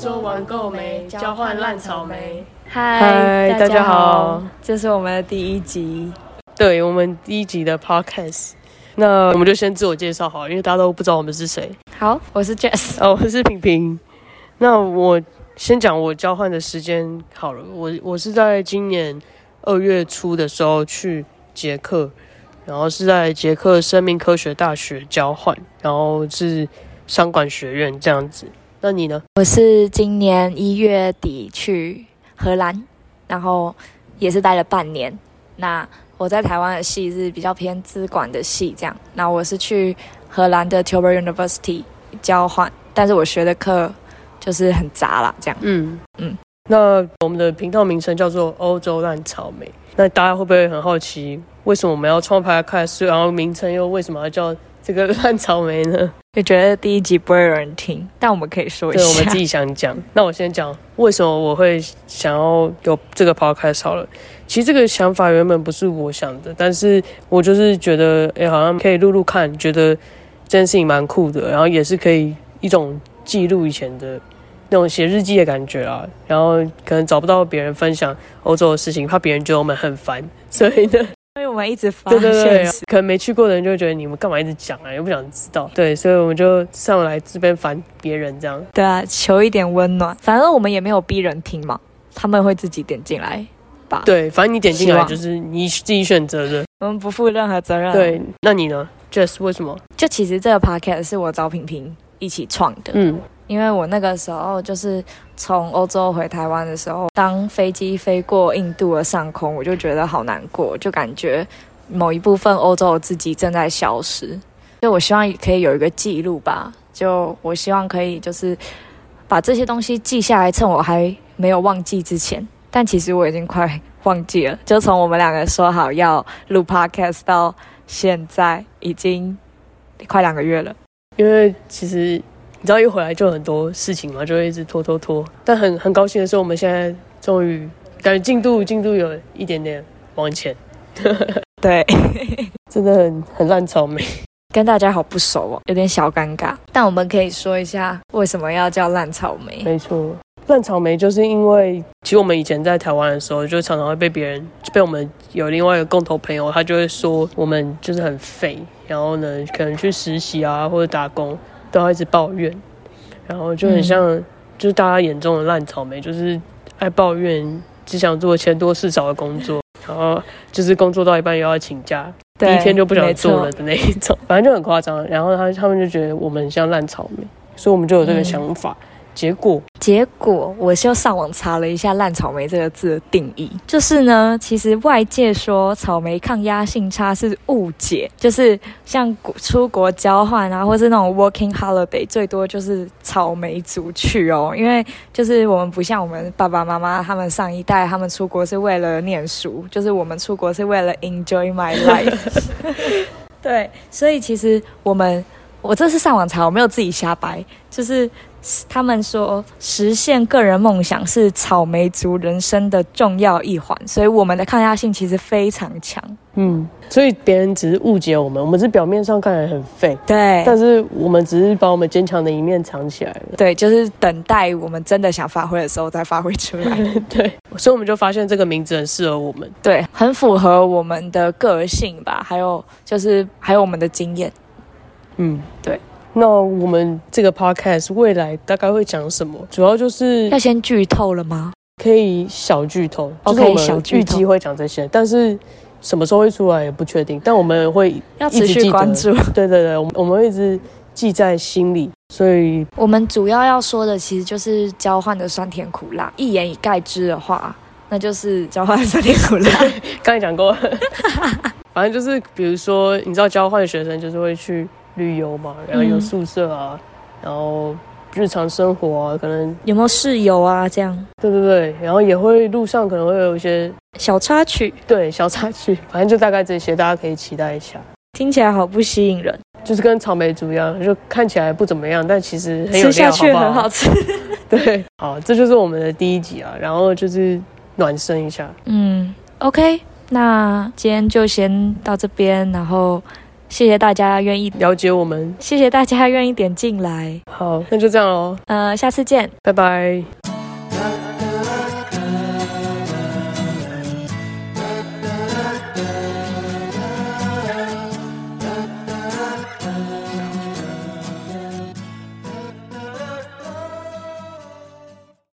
洲玩够没？交换烂草莓。嗨，大家好，这是我们的第一集。对我们第一集的 podcast，那我们就先自我介绍好，因为大家都不知道我们是谁。好，我是 Jess。哦，我是平平。那我先讲我交换的时间好了。我我是在今年二月初的时候去捷克，然后是在捷克生命科学大学交换，然后是商管学院这样子。那你呢？我是今年一月底去荷兰，然后也是待了半年。那我在台湾的系是比较偏资管的系，这样。那我是去荷兰的 Tilburg University 交换，但是我学的课就是很杂啦，这样。嗯嗯。那我们的频道名称叫做欧洲烂草莓。那大家会不会很好奇，为什么我们要创 podcast，然后名称又为什么要叫这个烂草莓呢？就觉得第一集不会有人听，但我们可以说一下。对，我们自己想讲。那我先讲为什么我会想要有这个 podcast 好了。其实这个想法原本不是我想的，但是我就是觉得，哎，好像可以录录看，觉得这件事情蛮酷的，然后也是可以一种记录以前的那种写日记的感觉啊。然后可能找不到别人分享欧洲的事情，怕别人觉得我们很烦，所以呢。因为我们一直发对对对，可能没去过的人就会觉得你们干嘛一直讲啊，又不想知道。对，所以我们就上来这边烦别人这样。对啊，求一点温暖。反正我们也没有逼人听嘛，他们会自己点进来吧。对，反正你点进来就是你自己选择的，我们不负任何责任。对，那你呢，Jess？为什么？就其实这个 podcast 是我找平平一起创的。嗯。因为我那个时候就是从欧洲回台湾的时候，当飞机飞过印度的上空，我就觉得好难过，就感觉某一部分欧洲的自己正在消失。就我希望可以有一个记录吧，就我希望可以就是把这些东西记下来，趁我还没有忘记之前。但其实我已经快忘记了，就从我们两个说好要录 podcast 到现在，已经快两个月了。因为其实。你知道一回来就很多事情嘛，就会一直拖拖拖。但很很高兴的是，我们现在终于感觉进度进度有一点点往前。对，真的很很烂草莓，跟大家好不熟哦，有点小尴尬。但我们可以说一下为什么要叫烂草莓。没错，烂草莓就是因为其实我们以前在台湾的时候，就常常会被别人被我们有另外一个共同朋友，他就会说我们就是很废，然后呢可能去实习啊或者打工。都要一直抱怨，然后就很像，就是大家眼中的烂草莓，就是爱抱怨，只想做钱多事少的工作，然后就是工作到一半又要请假，第一天就不想做了的那一种，反正就很夸张。然后他他们就觉得我们很像烂草莓，所以我们就有这个想法。结果，结果，我就上网查了一下“烂草莓”这个字的定义，就是呢，其实外界说草莓抗压性差是误解，就是像出国交换啊，或是那种 working holiday，最多就是草莓族去哦，因为就是我们不像我们爸爸妈妈他们上一代，他们出国是为了念书，就是我们出国是为了 enjoy my life。对，所以其实我们，我这是上网查，我没有自己瞎掰，就是。他们说，实现个人梦想是草莓族人生的重要一环，所以我们的抗压性其实非常强。嗯，所以别人只是误解我们，我们是表面上看起来很废，对，但是我们只是把我们坚强的一面藏起来了。对，就是等待我们真的想发挥的时候再发挥出来。对，所以我们就发现这个名字很适合我们，对，很符合我们的个性吧，还有就是还有我们的经验。嗯，对。那我们这个 podcast 未来大概会讲什么？主要就是要先剧透了吗？可以小剧透，OK，小预计会讲这些，但是什么时候会出来也不确定。但我们会要持续关注，对对对，我们我们会一直记在心里。所以我们主要要说的其实就是交换的酸甜苦辣。一言以概之的话，那就是交换酸甜苦辣。刚才讲过，反正就是比如说，你知道交换的学生就是会去。旅游嘛，然后有宿舍啊，然后日常生活啊，可能有没有室友啊？这样，对对对，然后也会路上可能会有一些小插曲，对小插曲，反正就大概这些，大家可以期待一下。听起来好不吸引人，就是跟草莓族一样，就看起来不怎么样，但其实很有吃下去很好吃。对，好，这就是我们的第一集啊，然后就是暖身一下。嗯，OK，那今天就先到这边，然后。谢谢大家愿意，了解我们。谢谢大家愿意点进来。好，那就这样喽，呃，下次见。拜拜。